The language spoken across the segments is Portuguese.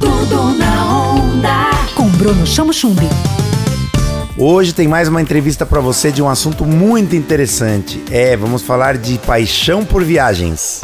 Tudo na onda. Com Bruno Chamo Chumbi. Hoje tem mais uma entrevista para você de um assunto muito interessante. É, vamos falar de paixão por viagens.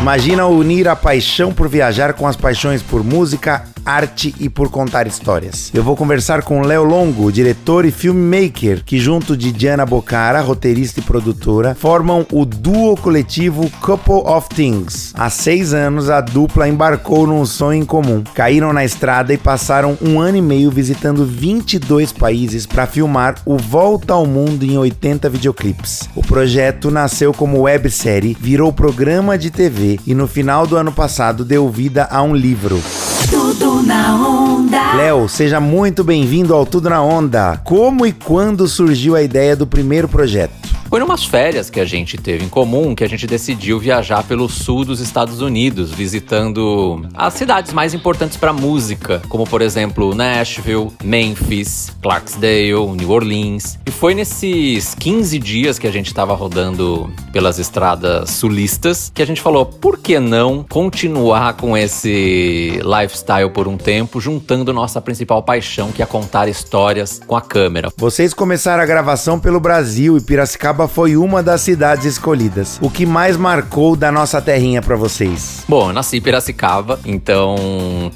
Imagina unir a paixão por viajar com as paixões por música, arte e por contar histórias. Eu vou conversar com Léo Longo, diretor e filmmaker, que junto de Diana Bocara, roteirista e produtora, formam o duo coletivo Couple of Things. Há seis anos, a dupla embarcou num sonho em comum. Caíram na estrada e passaram um ano e meio visitando 22 países para filmar o Volta ao Mundo em 80 videoclipes. O projeto nasceu como websérie, virou programa de TV e no final do ano passado deu vida a um livro. Tudo na onda. Léo, seja muito bem-vindo ao Tudo na Onda. Como e quando surgiu a ideia do primeiro projeto? Foi numas férias que a gente teve em comum que a gente decidiu viajar pelo sul dos Estados Unidos, visitando as cidades mais importantes para música, como por exemplo Nashville, Memphis, Clarksdale, New Orleans. E foi nesses 15 dias que a gente estava rodando pelas estradas sulistas que a gente falou: por que não continuar com esse lifestyle por um tempo, juntando nossa principal paixão, que é contar histórias com a câmera? Vocês começaram a gravação pelo Brasil e Piracicaba foi uma das cidades escolhidas. O que mais marcou da nossa terrinha para vocês? Bom, eu nasci em Piracicaba, então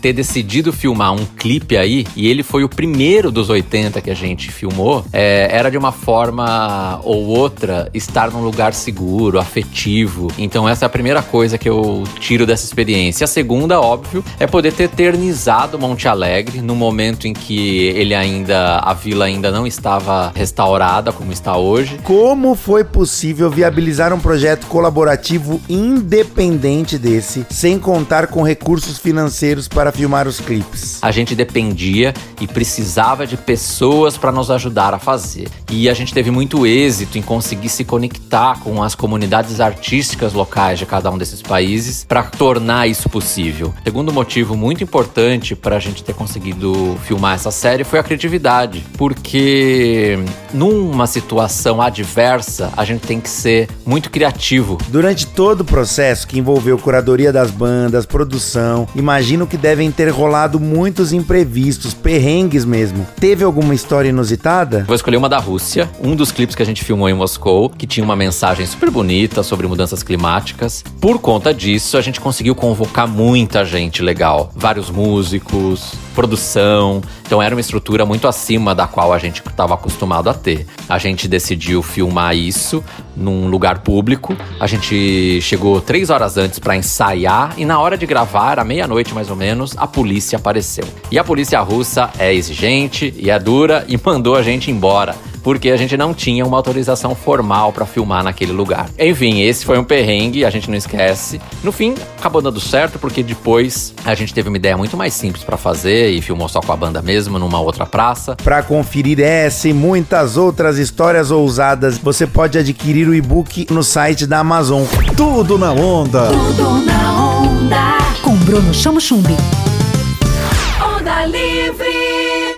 ter decidido filmar um clipe aí, e ele foi o primeiro dos 80 que a gente filmou, é, era de uma forma ou outra estar num lugar seguro, afetivo. Então essa é a primeira coisa que eu tiro dessa experiência. A segunda, óbvio, é poder ter eternizado Monte Alegre no momento em que ele ainda, a vila ainda não estava restaurada como está hoje. Como foi possível viabilizar um projeto colaborativo independente desse, sem contar com recursos financeiros para filmar os clipes? A gente dependia e precisava de pessoas para nos ajudar a fazer. E a gente teve muito êxito em conseguir se conectar com as comunidades artísticas locais de cada um desses países para tornar isso possível. Segundo motivo muito importante para a gente ter conseguido filmar essa série foi a criatividade, porque numa situação adversa a gente tem que ser muito criativo. Durante todo o processo que envolveu curadoria das bandas, produção, imagino que devem ter rolado muitos imprevistos, perrengues mesmo. Teve alguma história inusitada? Vou escolher uma da Rússia, um dos clipes que a gente filmou em Moscou, que tinha uma mensagem super bonita sobre mudanças climáticas. Por conta disso, a gente conseguiu convocar muita gente legal, vários músicos, produção. Então era uma estrutura muito acima da qual a gente estava acostumado a ter. A gente decidiu filmar isso num lugar público. A gente chegou três horas antes para ensaiar e na hora de gravar, à meia-noite mais ou menos, a polícia apareceu. E a polícia russa é exigente e é dura e mandou a gente embora porque a gente não tinha uma autorização formal para filmar naquele lugar. Enfim, esse foi um perrengue, a gente não esquece. No fim, acabou dando certo porque depois a gente teve uma ideia muito mais simples para fazer e filmou só com a banda mesmo numa outra praça. Para conferir essa e muitas outras histórias ousadas, você pode adquirir adquirir o e-book no site da Amazon. Tudo na onda. Tudo na onda. Com Bruno Chamo Chumbi. Onda Livre.